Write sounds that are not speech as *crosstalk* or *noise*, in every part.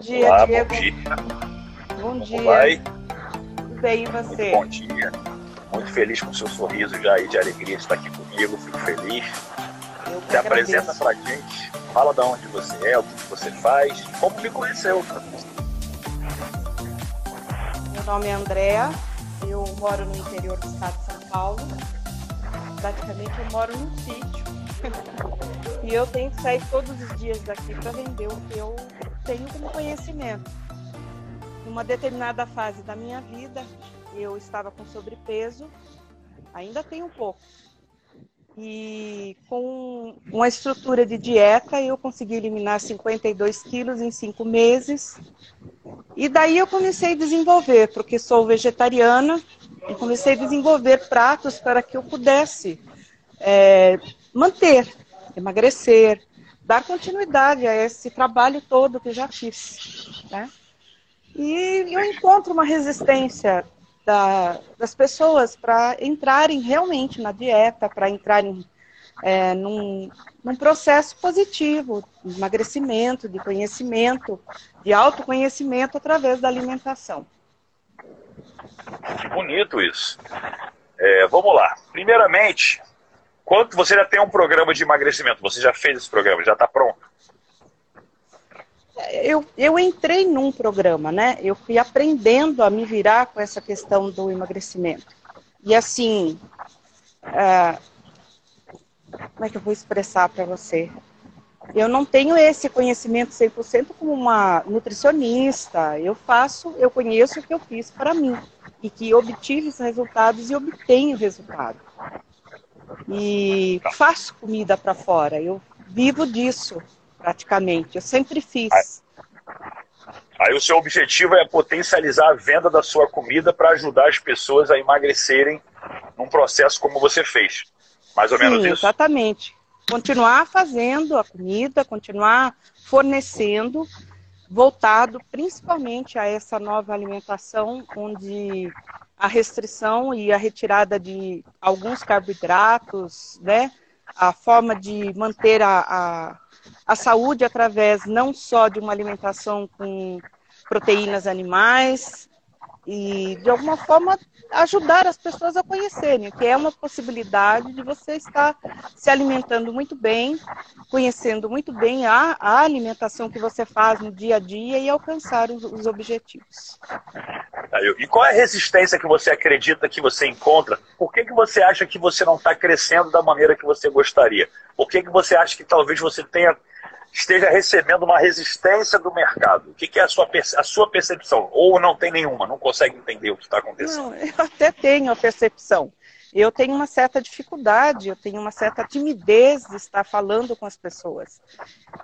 dia, Olá, Diego. bom dia. Bom Como dia. vai? Tudo bem, e Muito você? bom dia. Muito feliz com o seu sorriso já aí de alegria de estar aqui comigo. Fico feliz. Eu Se apresenta pra gente. Fala de onde você é, o que você faz, como me conheceu. Meu nome é Andréa, eu moro no interior do estado de São Paulo. Praticamente eu moro num sítio. *laughs* e eu tenho que sair todos os dias daqui para vender o que eu tenho como conhecimento. Numa determinada fase da minha vida, eu estava com sobrepeso, ainda tenho um pouco. E com uma estrutura de dieta, eu consegui eliminar 52 quilos em cinco meses. E daí eu comecei a desenvolver, porque sou vegetariana, e comecei a desenvolver pratos para que eu pudesse é, manter, emagrecer, dar continuidade a esse trabalho todo que já fiz. Né? E eu encontro uma resistência da- das pessoas para entrarem realmente na dieta, para entrarem é, num, num processo positivo, de emagrecimento, de conhecimento, de autoconhecimento através da alimentação. Que bonito isso. É, vamos lá. Primeiramente, quanto você já tem um programa de emagrecimento? Você já fez esse programa? Já está pronto? Eu, eu entrei num programa, né? Eu fui aprendendo a me virar com essa questão do emagrecimento. E assim, ah, como é que eu vou expressar para você? Eu não tenho esse conhecimento 100% como uma nutricionista. Eu faço, eu conheço o que eu fiz para mim e que obtive os resultados e obtenho resultado. E faço comida para fora. Eu vivo disso praticamente. Eu sempre fiz. Aí o seu objetivo é potencializar a venda da sua comida para ajudar as pessoas a emagrecerem num processo como você fez. Mais ou menos Sim, isso? exatamente. Continuar fazendo a comida, continuar fornecendo, voltado principalmente a essa nova alimentação, onde a restrição e a retirada de alguns carboidratos, né? A forma de manter a, a, a saúde através não só de uma alimentação com proteínas animais, e de alguma forma ajudar as pessoas a conhecerem, que é uma possibilidade de você estar se alimentando muito bem, conhecendo muito bem a, a alimentação que você faz no dia a dia e alcançar os, os objetivos. E qual é a resistência que você acredita que você encontra? Por que, que você acha que você não está crescendo da maneira que você gostaria? Por que, que você acha que talvez você tenha esteja recebendo uma resistência do mercado? O que, que é a sua, a sua percepção? Ou não tem nenhuma, não consegue entender o que está acontecendo? Não, eu até tenho a percepção. Eu tenho uma certa dificuldade, eu tenho uma certa timidez de estar falando com as pessoas.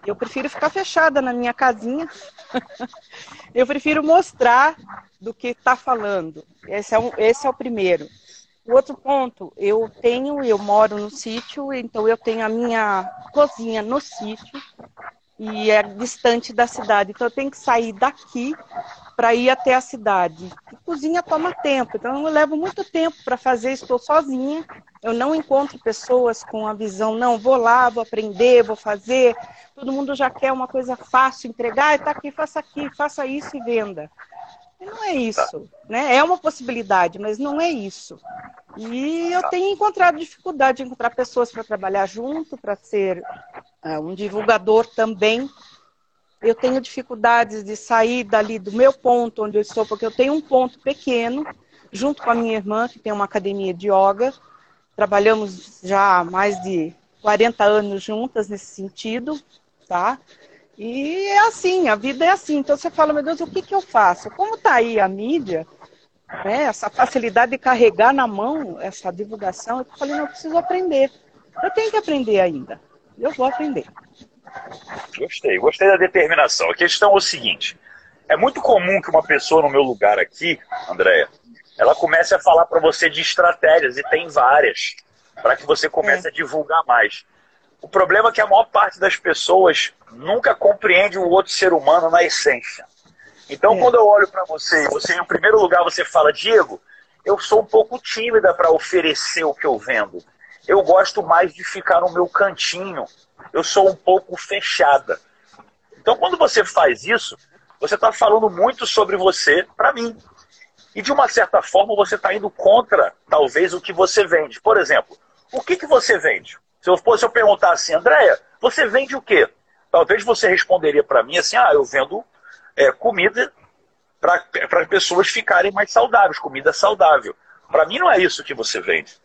Eu prefiro ficar fechada na minha casinha. *laughs* eu prefiro mostrar do que está falando. Esse é, um, esse é o primeiro. O outro ponto, eu tenho, eu moro no sítio, então eu tenho a minha cozinha no sítio e é distante da cidade. Então eu tenho que sair daqui para ir até a cidade. E cozinha toma tempo, então eu levo muito tempo para fazer, estou sozinha. Eu não encontro pessoas com a visão, não, vou lá, vou aprender, vou fazer. Todo mundo já quer uma coisa fácil, entregar, está aqui, faça aqui, faça isso e venda. Não é isso, né? É uma possibilidade, mas não é isso. E eu tenho encontrado dificuldade de encontrar pessoas para trabalhar junto, para ser ah, um divulgador também. Eu tenho dificuldades de sair dali do meu ponto onde eu estou, porque eu tenho um ponto pequeno, junto com a minha irmã, que tem uma academia de yoga. Trabalhamos já há mais de 40 anos juntas nesse sentido, tá? E é assim, a vida é assim. Então você fala, meu Deus, o que, que eu faço? Como está aí a mídia, né, essa facilidade de carregar na mão essa divulgação, eu falei, não, eu preciso aprender. Eu tenho que aprender ainda. Eu vou aprender. Gostei, gostei da determinação. A questão é o seguinte: é muito comum que uma pessoa no meu lugar aqui, Andréia, ela comece a falar para você de estratégias, e tem várias, para que você comece É. a divulgar mais. O problema é que a maior parte das pessoas nunca compreende o outro ser humano na essência. Então, É. quando eu olho para você você, em primeiro lugar, você fala, Diego, eu sou um pouco tímida para oferecer o que eu vendo. Eu gosto mais de ficar no meu cantinho. Eu sou um pouco fechada. Então, quando você faz isso, você está falando muito sobre você para mim. E de uma certa forma você está indo contra, talvez, o que você vende. Por exemplo, o que, que você vende? Se eu fosse eu perguntar assim, Andréia, você vende o quê? Talvez você responderia para mim assim, ah, eu vendo é, comida para as pessoas ficarem mais saudáveis, comida saudável. Para mim não é isso que você vende.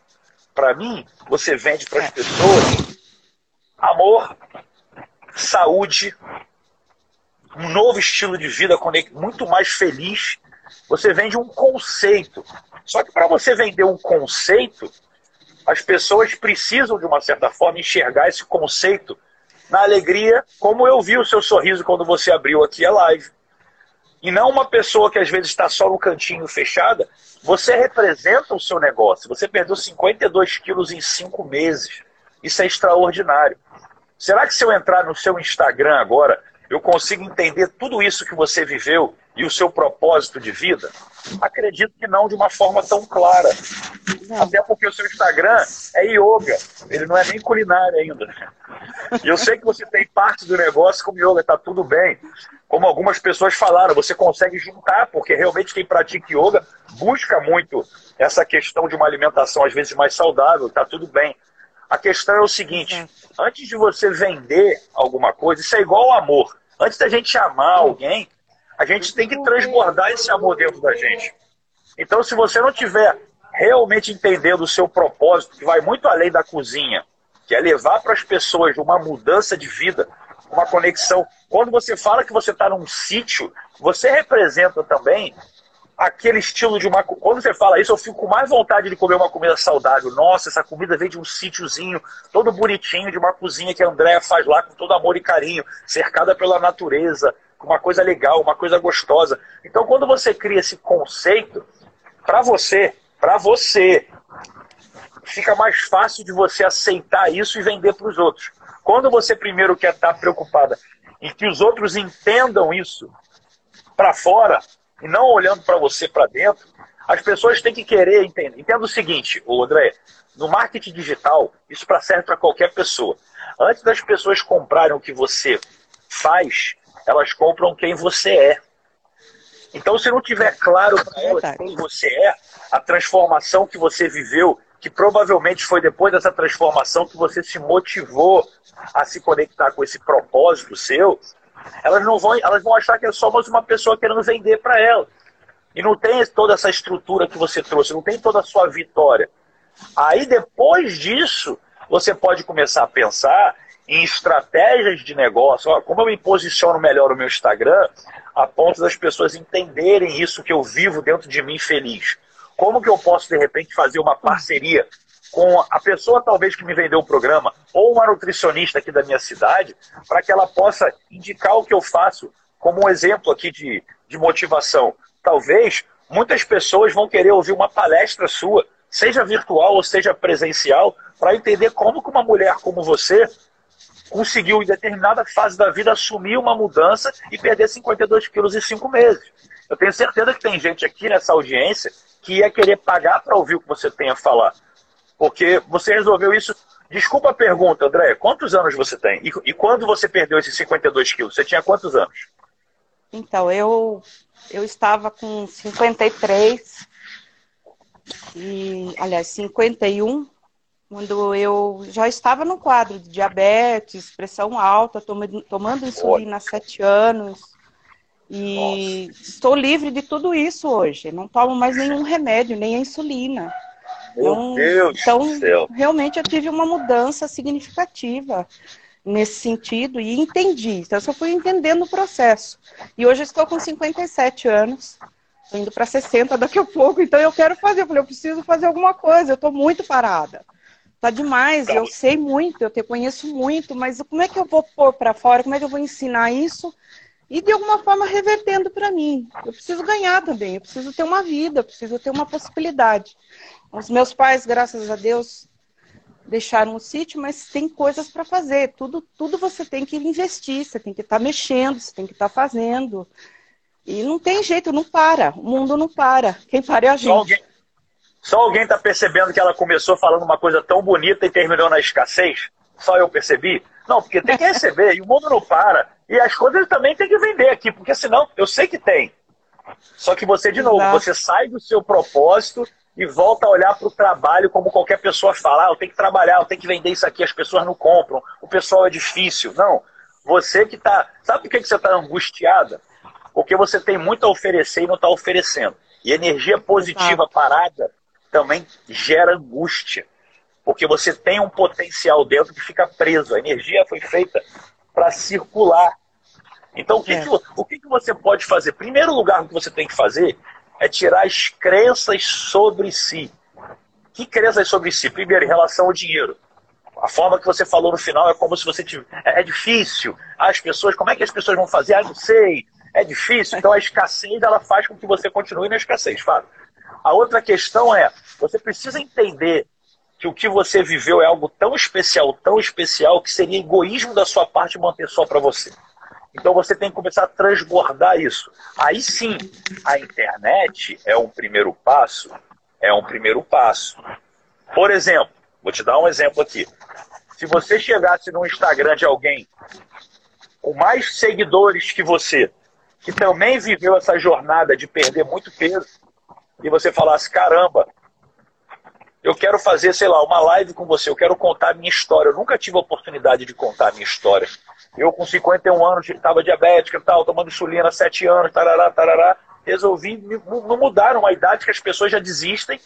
Para mim, você vende para as é. pessoas amor, saúde, um novo estilo de vida muito mais feliz. Você vende um conceito. Só que para você vender um conceito, as pessoas precisam, de uma certa forma, enxergar esse conceito na alegria, como eu vi o seu sorriso quando você abriu aqui a live. E não uma pessoa que às vezes está só no cantinho fechada. Você representa o seu negócio. Você perdeu 52 quilos em cinco meses. Isso é extraordinário. Será que se eu entrar no seu Instagram agora, eu consigo entender tudo isso que você viveu e o seu propósito de vida? Acredito que não de uma forma tão clara. Não. Até porque o seu Instagram é yoga, ele não é nem culinária ainda. E eu sei que você tem parte do negócio como yoga, tá tudo bem. Como algumas pessoas falaram, você consegue juntar, porque realmente quem pratica yoga busca muito essa questão de uma alimentação às vezes mais saudável, tá tudo bem. A questão é o seguinte: antes de você vender alguma coisa, isso é igual ao amor. Antes da gente amar alguém, a gente tem que transbordar esse amor dentro da gente. Então, se você não tiver realmente entendendo o seu propósito, que vai muito além da cozinha, que é levar para as pessoas uma mudança de vida, uma conexão. Quando você fala que você está num sítio, você representa também aquele estilo de uma. Quando você fala isso, eu fico com mais vontade de comer uma comida saudável. Nossa, essa comida vem de um sítiozinho todo bonitinho, de uma cozinha que a Andréa faz lá com todo amor e carinho, cercada pela natureza, uma coisa legal, uma coisa gostosa. Então, quando você cria esse conceito, para você, para você, fica mais fácil de você aceitar isso e vender para os outros. Quando você primeiro quer estar preocupada em que os outros entendam isso para fora, e não olhando para você para dentro, as pessoas têm que querer entender. Entenda o seguinte, André, no marketing digital, isso serve para qualquer pessoa. Antes das pessoas comprarem o que você faz, elas compram quem você é. Então, se não tiver claro para elas quem você é, a transformação que você viveu, que provavelmente foi depois dessa transformação que você se motivou a se conectar com esse propósito seu, elas não vão, elas vão achar que é só mais uma pessoa querendo vender para ela. E não tem toda essa estrutura que você trouxe, não tem toda a sua vitória. Aí depois disso, você pode começar a pensar em estratégias de negócio. Como eu me posiciono melhor no meu Instagram, a ponto das pessoas entenderem isso que eu vivo dentro de mim feliz. Como que eu posso, de repente, fazer uma parceria com a pessoa talvez que me vendeu o programa ou uma nutricionista aqui da minha cidade, para que ela possa indicar o que eu faço como um exemplo aqui de, de motivação. Talvez muitas pessoas vão querer ouvir uma palestra sua, seja virtual ou seja presencial, para entender como que uma mulher como você conseguiu, em determinada fase da vida, assumir uma mudança e perder 52 quilos em cinco meses. Eu tenho certeza que tem gente aqui nessa audiência que ia querer pagar para ouvir o que você tem a falar. Porque você resolveu isso. Desculpa a pergunta, André. Quantos anos você tem? E, e quando você perdeu esses 52 quilos? Você tinha quantos anos? Então, eu, eu estava com 53. E, aliás, 51. Quando eu já estava no quadro de diabetes, pressão alta, tomando, tomando insulina há sete anos. E Nossa. estou livre de tudo isso hoje. Não tomo mais nenhum remédio, nem a insulina. Meu então, Deus então, do céu. realmente eu tive uma mudança significativa nesse sentido e entendi. Então, eu só fui entendendo o processo. E hoje eu estou com 57 anos, indo para 60 daqui a pouco, então eu quero fazer. Eu falei, eu preciso fazer alguma coisa, eu estou muito parada. Tá demais, eu sei muito, eu te conheço muito, mas como é que eu vou pôr para fora? Como é que eu vou ensinar isso? E de alguma forma revertendo para mim. Eu preciso ganhar também, eu preciso ter uma vida, eu preciso ter uma possibilidade. Os meus pais, graças a Deus, deixaram o sítio, mas tem coisas para fazer. Tudo, tudo você tem que investir, você tem que estar tá mexendo, você tem que estar tá fazendo. E não tem jeito, não para. O mundo não para. Quem para é a gente. Só alguém está percebendo que ela começou falando uma coisa tão bonita e terminou na escassez? Só eu percebi? Não, porque tem que receber, e o mundo não para. E as coisas também tem que vender aqui, porque senão eu sei que tem. Só que você, de novo, Exato. você sai do seu propósito e volta a olhar para o trabalho como qualquer pessoa fala. Ah, eu tenho que trabalhar, eu tenho que vender isso aqui, as pessoas não compram, o pessoal é difícil. Não. Você que está. Sabe por que você está angustiada? Porque você tem muito a oferecer e não está oferecendo. E energia positiva Exato. parada também gera angústia. Porque você tem um potencial dentro que fica preso. A energia foi feita para circular. Então, o, que, é. que, o que, que você pode fazer? Primeiro lugar que você tem que fazer é tirar as crenças sobre si. Que crenças sobre si? Primeiro, em relação ao dinheiro. A forma que você falou no final é como se você tivesse. É, é difícil. As pessoas, como é que as pessoas vão fazer? Ah, não sei. É difícil. Então a escassez ela faz com que você continue na escassez, Fábio. A outra questão é, você precisa entender que o que você viveu é algo tão especial, tão especial, que seria egoísmo da sua parte manter só para você. Então você tem que começar a transbordar isso. Aí sim, a internet é um primeiro passo. É um primeiro passo. Por exemplo, vou te dar um exemplo aqui. Se você chegasse no Instagram de alguém com mais seguidores que você, que também viveu essa jornada de perder muito peso, e você falasse: caramba, eu quero fazer, sei lá, uma live com você, eu quero contar a minha história. Eu nunca tive a oportunidade de contar a minha história. Eu, com 51 anos, estava diabética e tal, tomando insulina há 7 anos, tarará, tarará. Resolvi não mudar uma idade que as pessoas já desistem.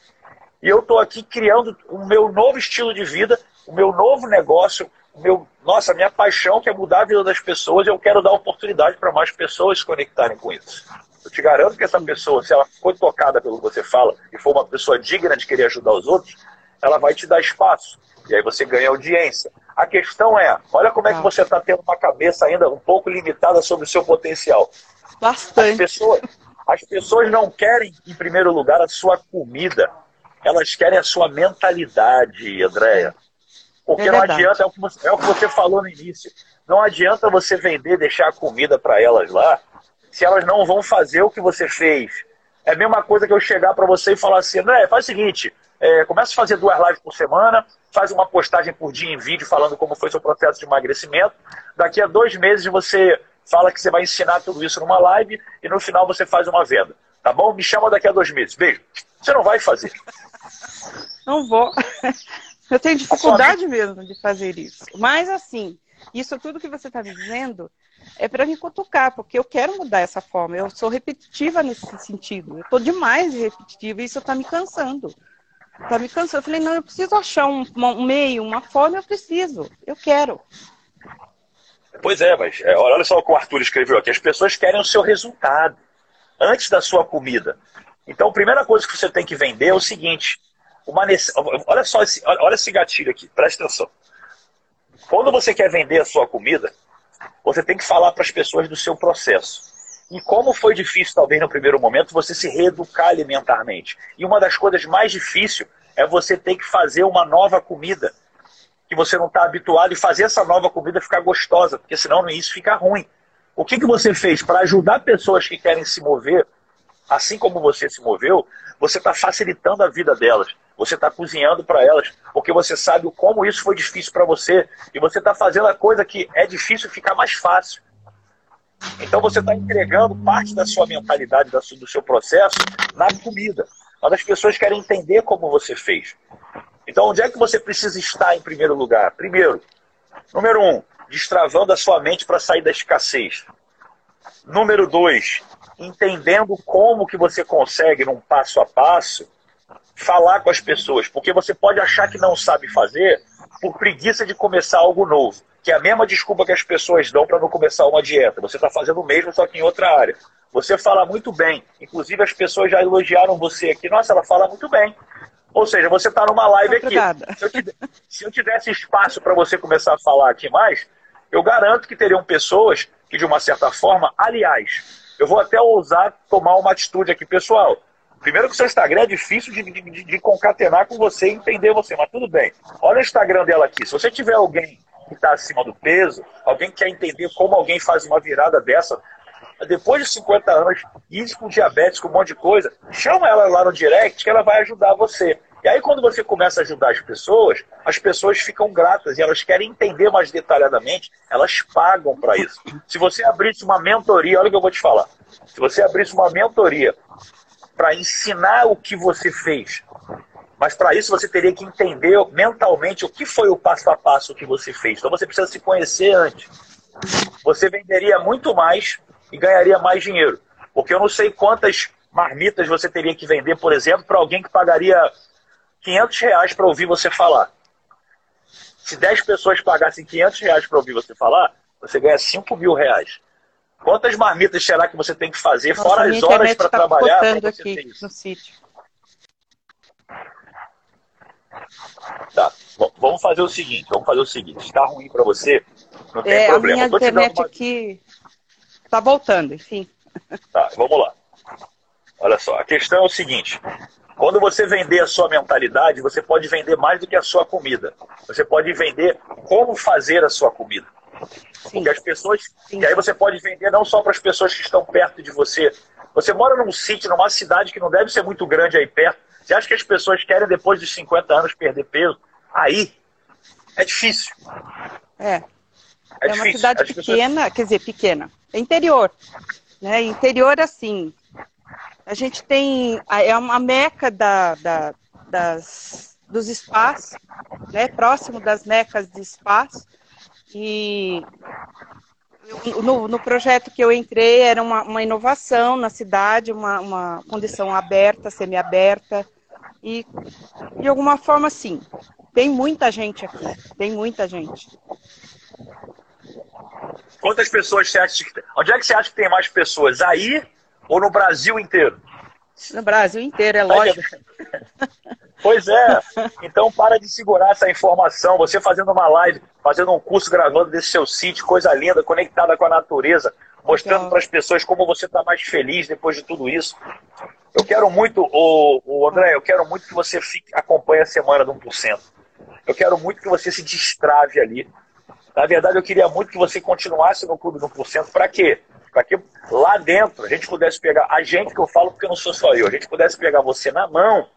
E eu estou aqui criando o meu novo estilo de vida, o meu novo negócio, o meu, nossa, minha paixão que é mudar a vida das pessoas. E eu quero dar oportunidade para mais pessoas se conectarem com isso. Eu te garanto que essa pessoa, se ela for tocada pelo que você fala e for uma pessoa digna de querer ajudar os outros, ela vai te dar espaço. E aí você ganha audiência. A questão é, olha como é que tá. você está tendo uma cabeça ainda um pouco limitada sobre o seu potencial. Bastante. As pessoas, as pessoas não querem, em primeiro lugar, a sua comida. Elas querem a sua mentalidade, Andréia. Porque é não adianta, é o, você, é o que você falou no início. Não adianta você vender, deixar a comida para elas lá, se elas não vão fazer o que você fez. É a mesma coisa que eu chegar para você e falar assim, né, faz o seguinte, é, começa a fazer duas lives por semana, faz uma postagem por dia em vídeo falando como foi seu processo de emagrecimento. Daqui a dois meses você fala que você vai ensinar tudo isso numa live e no final você faz uma venda. Tá bom? Me chama daqui a dois meses. Beijo. Você não vai fazer. Não vou. *laughs* Eu tenho dificuldade mesmo de fazer isso. Mas assim, isso tudo que você está dizendo é para me cutucar, porque eu quero mudar essa forma. Eu sou repetitiva nesse sentido. Eu estou demais de repetitiva e isso está me cansando. Está me cansando. Eu falei, não, eu preciso achar um, um, meio, uma forma, eu preciso. Eu quero. Pois é, mas é, olha só o que o Arthur escreveu aqui. As pessoas querem o seu resultado antes da sua comida. Então, a primeira coisa que você tem que vender é o seguinte: uma, olha só esse, olha esse gatilho aqui, presta atenção. Quando você quer vender a sua comida, você tem que falar para as pessoas do seu processo. E como foi difícil, talvez no primeiro momento, você se reeducar alimentarmente. E uma das coisas mais difíceis é você ter que fazer uma nova comida que você não está habituado e fazer essa nova comida ficar gostosa, porque senão no início fica ruim. O que, que você fez para ajudar pessoas que querem se mover, assim como você se moveu, você está facilitando a vida delas. Você está cozinhando para elas, porque você sabe como isso foi difícil para você. E você está fazendo a coisa que é difícil ficar mais fácil. Então você está entregando parte da sua mentalidade, do seu processo, na comida. Mas as pessoas querem entender como você fez. Então, onde é que você precisa estar em primeiro lugar? Primeiro, número um, destravando a sua mente para sair da escassez. Número dois, entendendo como que você consegue, num passo a passo, falar com as pessoas, porque você pode achar que não sabe fazer por preguiça de começar algo novo, que é a mesma desculpa que as pessoas dão para não começar uma dieta. Você está fazendo o mesmo, só que em outra área. Você fala muito bem. Inclusive, as pessoas já elogiaram você aqui. Nossa, ela fala muito bem. Ou seja, você está numa live aqui. Se eu, te, se eu tivesse espaço para você começar a falar aqui mais, eu garanto que teriam pessoas que, de uma certa forma, aliás, eu vou até ousar tomar uma atitude aqui, pessoal. Primeiro que o seu Instagram é difícil de, de, de concatenar com você e entender você, mas tudo bem. Olha o Instagram dela aqui. Se você tiver alguém que está acima do peso, alguém que quer entender como alguém faz uma virada dessa, depois de 50 anos, isso com diabetes, com um monte de coisa, chama ela lá no direct que ela vai ajudar você. E aí, quando você começa a ajudar as pessoas, as pessoas ficam gratas e elas querem entender mais detalhadamente, elas pagam para isso. Se você abrisse uma mentoria, olha o que eu vou te falar. Se você abrisse uma mentoria para ensinar o que você fez, mas para isso você teria que entender mentalmente o que foi o passo a passo que você fez. Então você precisa se conhecer antes. Você venderia muito mais e ganharia mais dinheiro. Porque eu não sei quantas marmitas você teria que vender, por exemplo, para alguém que pagaria 500 reais para ouvir você falar. Se 10 pessoas pagassem 500 reais para ouvir você falar, você ganha 5 mil reais. Quantas marmitas será que você tem que fazer, Nossa, fora as horas para tá trabalhar? aqui no sítio. Tá, Bom, vamos fazer o seguinte, vamos fazer o seguinte, está ruim para você, não tem é, problema. A minha internet uma... aqui está voltando, enfim. Tá, vamos lá. Olha só, a questão é o seguinte: quando você vender a sua mentalidade, você pode vender mais do que a sua comida. Você pode vender como fazer a sua comida. Sim. Porque as pessoas. Sim. E aí você pode vender não só para as pessoas que estão perto de você. Você mora num sítio, numa cidade que não deve ser muito grande aí perto. Você acha que as pessoas querem, depois dos 50 anos, perder peso? Aí é difícil. É. É, é uma cidade as pequena, pessoas... quer dizer, pequena. É interior. Né? Interior, assim, a gente tem. É uma meca da, da, das, dos espaços, né? próximo das mecas de espaço. E no, no, projeto que eu entrei era uma, uma inovação na cidade, uma, uma condição aberta, semiaberta. E de alguma forma, sim, tem muita gente aqui, tem muita gente. Quantas pessoas você acha que. Onde é que você acha que tem mais pessoas? Aí ou no Brasil inteiro? No Brasil inteiro, é lógico. Pois é. Então para de segurar essa informação. Você fazendo uma live, fazendo um curso gravando desse seu sítio, coisa linda, conectada com a natureza, mostrando para as pessoas como você está mais feliz depois de tudo isso. Eu quero muito, o, o André, eu quero muito que você fique, acompanhe a semana do 1%. Eu quero muito que você se destrave ali. Na verdade, eu queria muito que você continuasse no Clube do 1%. Para quê? para que lá dentro a gente pudesse pegar, a gente que eu falo porque não sou só eu, a gente pudesse pegar você na mão.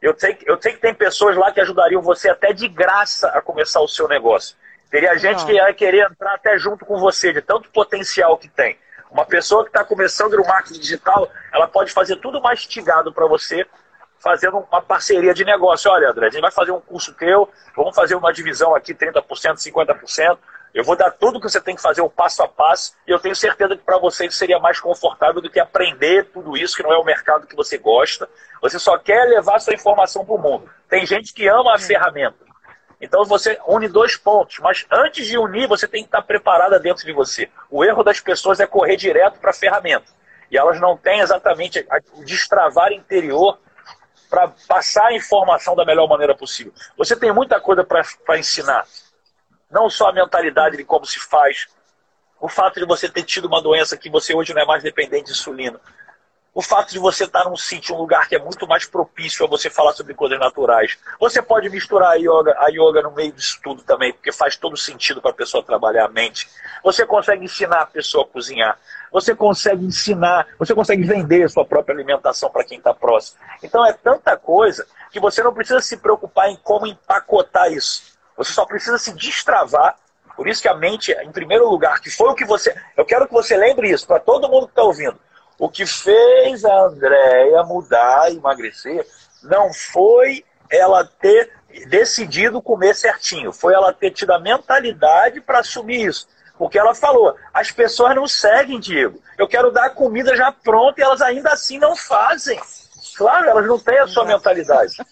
Eu sei, eu sei que tem pessoas lá que ajudariam você até de graça a começar o seu negócio. Teria gente que ia querer entrar até junto com você, de tanto potencial que tem. Uma pessoa que está começando no marketing digital, ela pode fazer tudo mastigado para você, fazendo uma parceria de negócio. Olha, André, a gente vai fazer um curso teu, vamos fazer uma divisão aqui, 30%, 50%. Eu vou dar tudo que você tem que fazer, o passo a passo, e eu tenho certeza que para você seria mais confortável do que aprender tudo isso, que não é o mercado que você gosta. Você só quer levar sua informação para o mundo. Tem gente que ama a ferramenta. Então você une dois pontos, mas antes de unir, você tem que estar preparada dentro de você. O erro das pessoas é correr direto para a ferramenta. E elas não têm exatamente o destravar interior para passar a informação da melhor maneira possível. Você tem muita coisa para ensinar. Não só a mentalidade de como se faz, o fato de você ter tido uma doença que você hoje não é mais dependente de insulina, o fato de você estar num sítio, um lugar que é muito mais propício a você falar sobre coisas naturais. Você pode misturar a yoga, a yoga no meio disso tudo também, porque faz todo sentido para a pessoa trabalhar a mente. Você consegue ensinar a pessoa a cozinhar. Você consegue ensinar, você consegue vender a sua própria alimentação para quem está próximo. Então é tanta coisa que você não precisa se preocupar em como empacotar isso. Você só precisa se destravar. Por isso que a mente, em primeiro lugar, que foi o que você. Eu quero que você lembre isso para todo mundo que está ouvindo. O que fez a Andréia mudar emagrecer não foi ela ter decidido comer certinho, foi ela ter tido a mentalidade para assumir isso. Porque ela falou: as pessoas não seguem, Diego. Eu quero dar a comida já pronta e elas ainda assim não fazem. Claro, elas não têm a sua mentalidade. *laughs*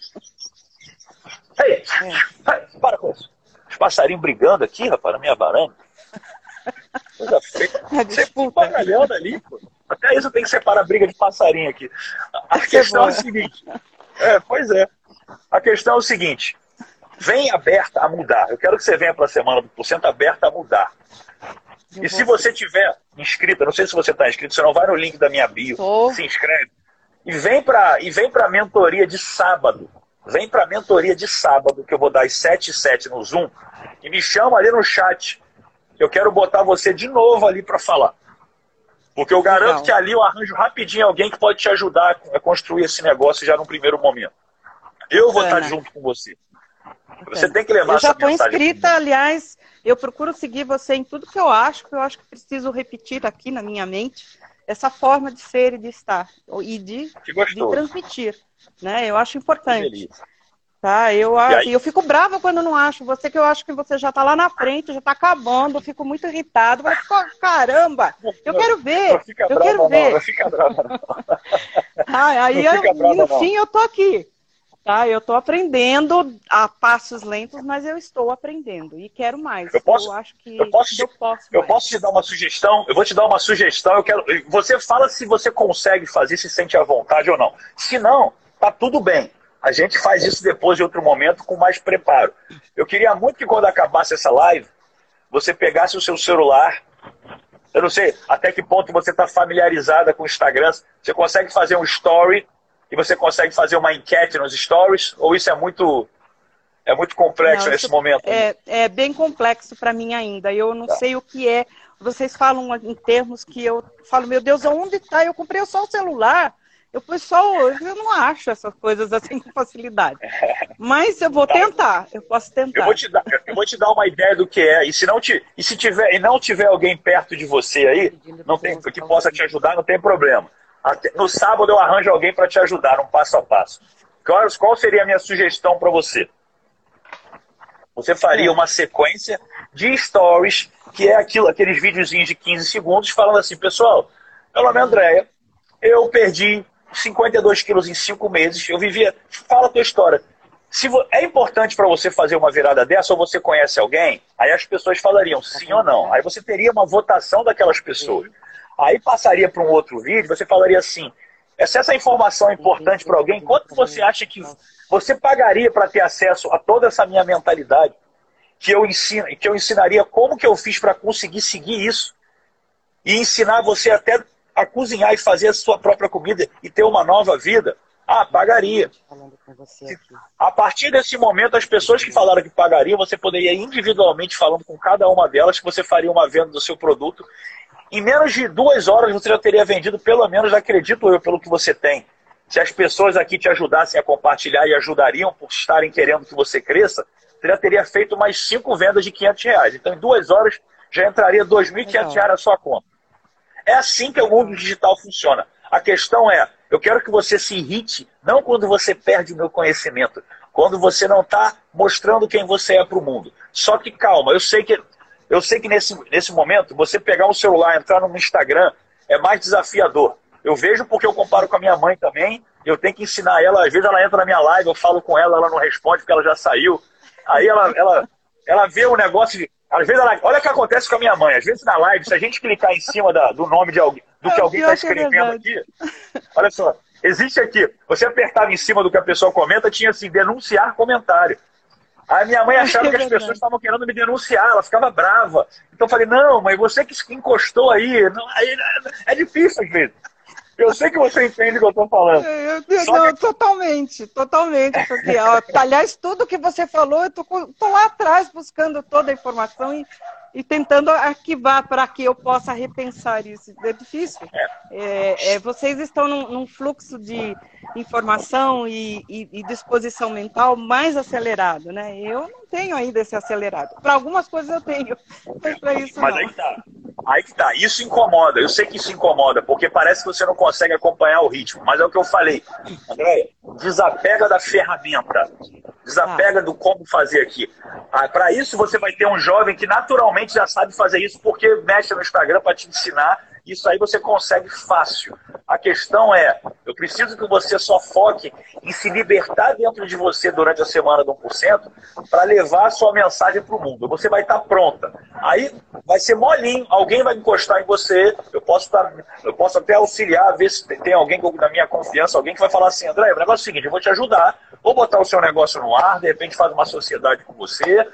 Ei, é. para com isso. Os passarinhos brigando aqui, rapaz, na minha varanda. *laughs* Coisa feia. É, pagalhando ali, pô. Até isso tem que separar a briga de passarinho aqui. A questão é, é o seguinte. É, pois é. A questão é o seguinte. Vem aberta a mudar. Eu quero que você venha para a semana do porcento aberta a mudar. E se você tiver inscrita, não sei se você está inscrito, você não vai no link da minha bio, se inscreve. E vem para e vem para a mentoria de sábado. Vem para a mentoria de sábado, que eu vou dar às 7 e 7 no Zoom, e me chama ali no chat. Eu quero botar você de novo ali para falar. Porque eu garanto Legal. que ali eu arranjo rapidinho alguém que pode te ajudar a construir esse negócio já no primeiro momento. Eu vou estar junto com você. Você tem que levar Eu já estou inscrita, aliás, eu procuro seguir você em tudo que eu acho, que eu acho que preciso repetir aqui na minha mente essa forma de ser e de estar e de, de transmitir, né? Eu acho importante. Tá, eu, aí... eu fico brava quando não acho. Você que eu acho que você já está lá na frente, já está acabando, eu fico muito irritado. Mas, caramba, eu quero ver. Não eu brava, quero ver. Não, fica brava, não. *laughs* ah, aí, eu, brava, no fim, eu tô aqui. Tá, eu estou aprendendo a passos lentos, mas eu estou aprendendo e quero mais. Eu posso, eu acho que eu posso, te, eu posso, eu posso te dar uma sugestão. Eu vou te dar uma sugestão. Eu quero. Você fala se você consegue fazer, se sente à vontade ou não. Se não, tá tudo bem. A gente faz isso depois de outro momento com mais preparo. Eu queria muito que quando acabasse essa live, você pegasse o seu celular. Eu não sei até que ponto você está familiarizada com o Instagram. Você consegue fazer um story e você consegue fazer uma enquete nos stories? Ou isso é muito é muito complexo não, nesse momento? É, é bem complexo para mim ainda. Eu não tá. sei o que é. Vocês falam em termos que eu falo, meu Deus, onde está? Eu comprei só o celular. Eu pessoal hoje eu não acho essas coisas assim com facilidade. Mas eu vou tentar, eu posso tentar. Eu vou te dar, eu vou te dar uma ideia do que é. E se não te, e se tiver e não tiver alguém perto de você aí, não tem que possa te ajudar, não tem problema. Até, no sábado eu arranjo alguém para te ajudar, um passo a passo. Qual, qual seria a minha sugestão para você? Você faria uma sequência de stories, que é aquilo, aqueles videozinhos de 15 segundos, falando assim, pessoal, meu nome é Andréia, eu perdi 52 quilos em 5 meses, eu vivia. Fala a tua história. Se é importante para você fazer uma virada dessa, ou você conhece alguém, aí as pessoas falariam sim ou não. Aí você teria uma votação daquelas pessoas. Aí passaria para um outro vídeo, você falaria assim: se essa informação é importante para alguém, quanto você acha que você pagaria para ter acesso a toda essa minha mentalidade? Que eu, ensino, que eu ensinaria como que eu fiz para conseguir seguir isso? E ensinar você até a cozinhar e fazer a sua própria comida e ter uma nova vida, ah, pagaria. A partir desse momento, as pessoas que falaram que pagariam, você poderia individualmente falando com cada uma delas que você faria uma venda do seu produto. Em menos de duas horas você já teria vendido, pelo menos, acredito eu, pelo que você tem. Se as pessoas aqui te ajudassem a compartilhar e ajudariam por estarem querendo que você cresça, você já teria feito mais cinco vendas de 500 reais. Então, em duas horas, já entraria 2.500 reais na sua conta. É assim que o mundo digital funciona. A questão é, eu quero que você se irrite, não quando você perde o meu conhecimento, quando você não está mostrando quem você é para o mundo. Só que calma, eu sei que eu sei que nesse, nesse momento você pegar um celular, entrar no Instagram é mais desafiador. Eu vejo porque eu comparo com a minha mãe também. Eu tenho que ensinar ela. Às vezes ela entra na minha live, eu falo com ela, ela não responde porque ela já saiu. Aí ela, ela, ela vê o negócio de às vezes, ela, olha o que acontece com a minha mãe. Às vezes na live, se a gente clicar em cima da, do nome de alguém, do que é, alguém está é escrevendo é aqui, olha só, existe aqui. Você apertava em cima do que a pessoa comenta, tinha assim, denunciar comentário. Aí minha mãe *laughs* achava é que as pessoas estavam querendo me denunciar, ela ficava brava. Então eu falei, não, mãe, você que encostou aí, não, aí é difícil às vezes. Eu sei que você entende o que eu estou falando. Eu, eu, não, que... Totalmente, totalmente. Porque, ó, aliás, tudo que você falou, eu estou lá atrás buscando toda a informação e, e tentando arquivar para que eu possa repensar isso. É difícil. É, é, vocês estão num, num, fluxo de informação e, e, e, disposição mental mais acelerado, né? Eu não tenho ainda esse acelerado. Para algumas coisas eu tenho, *laughs* mas para isso mas não. Aí tá. Aí que tá. Isso incomoda. Eu sei que isso incomoda, porque parece que você não consegue acompanhar o ritmo. Mas é o que eu falei. André, desapega da ferramenta. Desapega ah. do como fazer aqui. Ah, para isso, você vai ter um jovem que naturalmente já sabe fazer isso, porque mexe no Instagram para te ensinar isso aí você consegue fácil. A questão é, eu preciso que você só foque em se libertar dentro de você durante a semana do 1% para levar a sua mensagem para o mundo. Você vai estar tá pronta. Aí vai ser molinho, alguém vai encostar em você, eu posso, tá, eu posso até auxiliar, ver se tem alguém da minha confiança, alguém que vai falar assim, André, o negócio é o seguinte, eu vou te ajudar, vou botar o seu negócio no ar, de repente faz uma sociedade com você,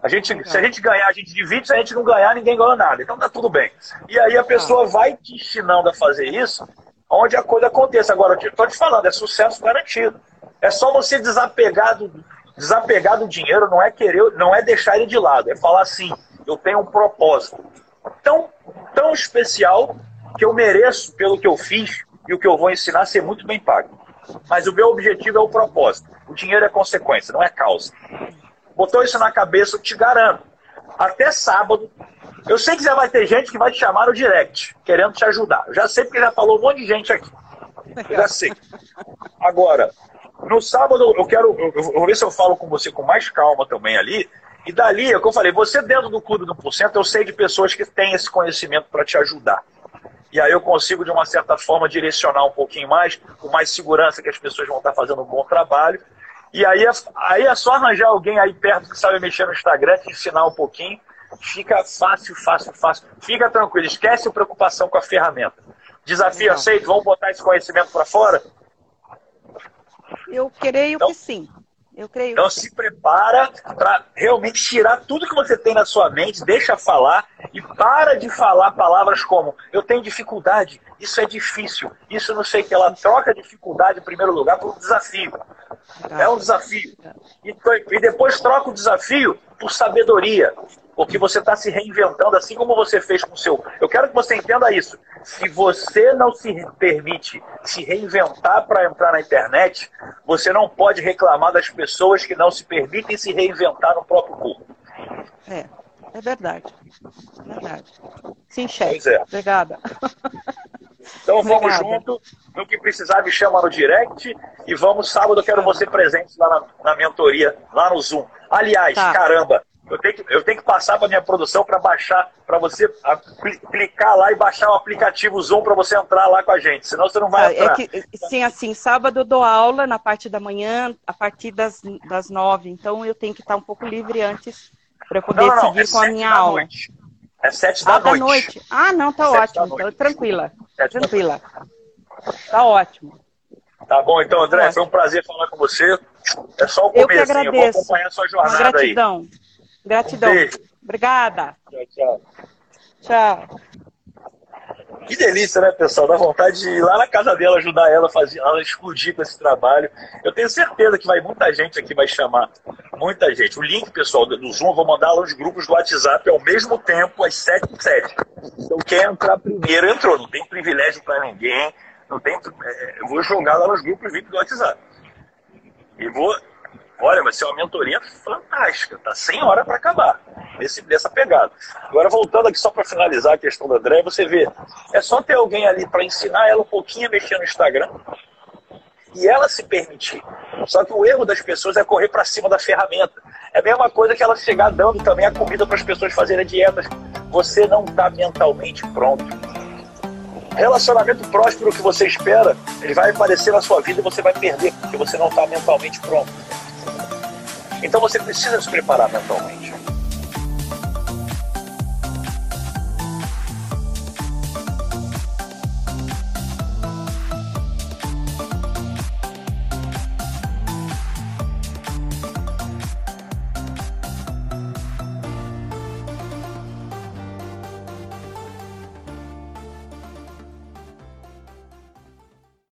a gente, se a gente ganhar, a gente divide, se a gente não ganhar, ninguém ganha nada. Então tá tudo bem. E aí a pessoa vai te ensinando a fazer isso, onde a coisa aconteça. Agora, eu estou te falando, é sucesso garantido. É só você desapegar do, desapegar do dinheiro, não é querer, não é deixar ele de lado, é falar assim, eu tenho um propósito tão, tão especial que eu mereço pelo que eu fiz e o que eu vou ensinar ser muito bem pago. Mas o meu objetivo é o propósito. O dinheiro é consequência, não é causa. Botou isso na cabeça, eu te garanto. Até sábado, eu sei que já vai ter gente que vai te chamar no direct, querendo te ajudar. Eu já sei porque já falou um monte de gente aqui. Eu já sei. Agora, no sábado eu quero. Eu vou ver se eu falo com você com mais calma também ali. E dali, é o que eu falei, você dentro do clube do 1%, eu sei de pessoas que têm esse conhecimento para te ajudar. E aí eu consigo, de uma certa forma, direcionar um pouquinho mais, com mais segurança que as pessoas vão estar fazendo um bom trabalho. E aí, é, aí é só arranjar alguém aí perto que sabe mexer no Instagram, te ensinar um pouquinho. Fica fácil, fácil, fácil. Fica tranquilo, esquece a preocupação com a ferramenta. Desafio aceito, vamos botar esse conhecimento para fora? Eu creio então, que sim. Eu creio. Então se prepara para realmente tirar tudo que você tem na sua mente, deixa falar e para de falar palavras como eu tenho dificuldade, isso é difícil, isso não sei o que. Ela troca dificuldade em primeiro lugar por um desafio. É um desafio. E, depois troca o desafio por sabedoria porque você está se reinventando, assim como você fez com o seu. Eu quero que você entenda isso. Se você não se permite se reinventar para entrar na internet, você não pode reclamar das pessoas que não se permitem se reinventar no próprio corpo. É, é verdade. É verdade. Sim, chefe. É. Obrigada. Então vamos junto. No que precisar, me chama no direct. E vamos sábado, eu quero você presente lá na, na mentoria, lá no Zoom. Aliás, tá. caramba, eu tenho que, eu tenho que passar para minha produção para baixar, para você clicar lá e baixar o aplicativo Zoom para você entrar lá com a gente. Senão você não vai é, entrar. É que, sim, assim, sábado eu dou aula na parte da manhã, a partir das, das nove. Então eu tenho que estar um pouco livre antes para poder não, não, seguir é com a minha aula. Noite. É sete da, ah, noite. da noite. Ah, não, tá sete ótimo. Então, tranquila. Sete tranquila. Tá ótimo. Tá bom, então, André, tá foi um prazer falar com você. É só o começo, eu, que agradeço. eu vou acompanhar a sua jornada gratidão. aí. Gratidão. Obrigada. Tchau, tchau. Tchau. Que delícia, né, pessoal? Dá vontade de ir lá na casa dela ajudar ela a fazer, ela explodir com esse trabalho. Eu tenho certeza que vai muita gente aqui vai chamar. Muita gente. O link, pessoal, do Zoom, eu vou mandar lá nos grupos do WhatsApp ao mesmo tempo, às 7 e 7. Então, quem entrar primeiro entrou. Não tem privilégio para ninguém. Não tem, é, eu vou jogar lá nos grupos VIP do WhatsApp. E vou Olha, vai ser uma mentoria fantástica, tá? Sem hora para acabar, nesse, nessa pegada. Agora, voltando aqui só para finalizar a questão da André, você vê, é só ter alguém ali para ensinar ela um pouquinho a mexer no Instagram e ela se permitir. Só que o erro das pessoas é correr para cima da ferramenta. É a mesma coisa que ela chegar dando também a comida para as pessoas fazerem dietas. Você não está mentalmente pronto. Relacionamento próspero que você espera, ele vai aparecer na sua vida e você vai perder, porque você não está mentalmente pronto. Então você precisa se preparar mentalmente.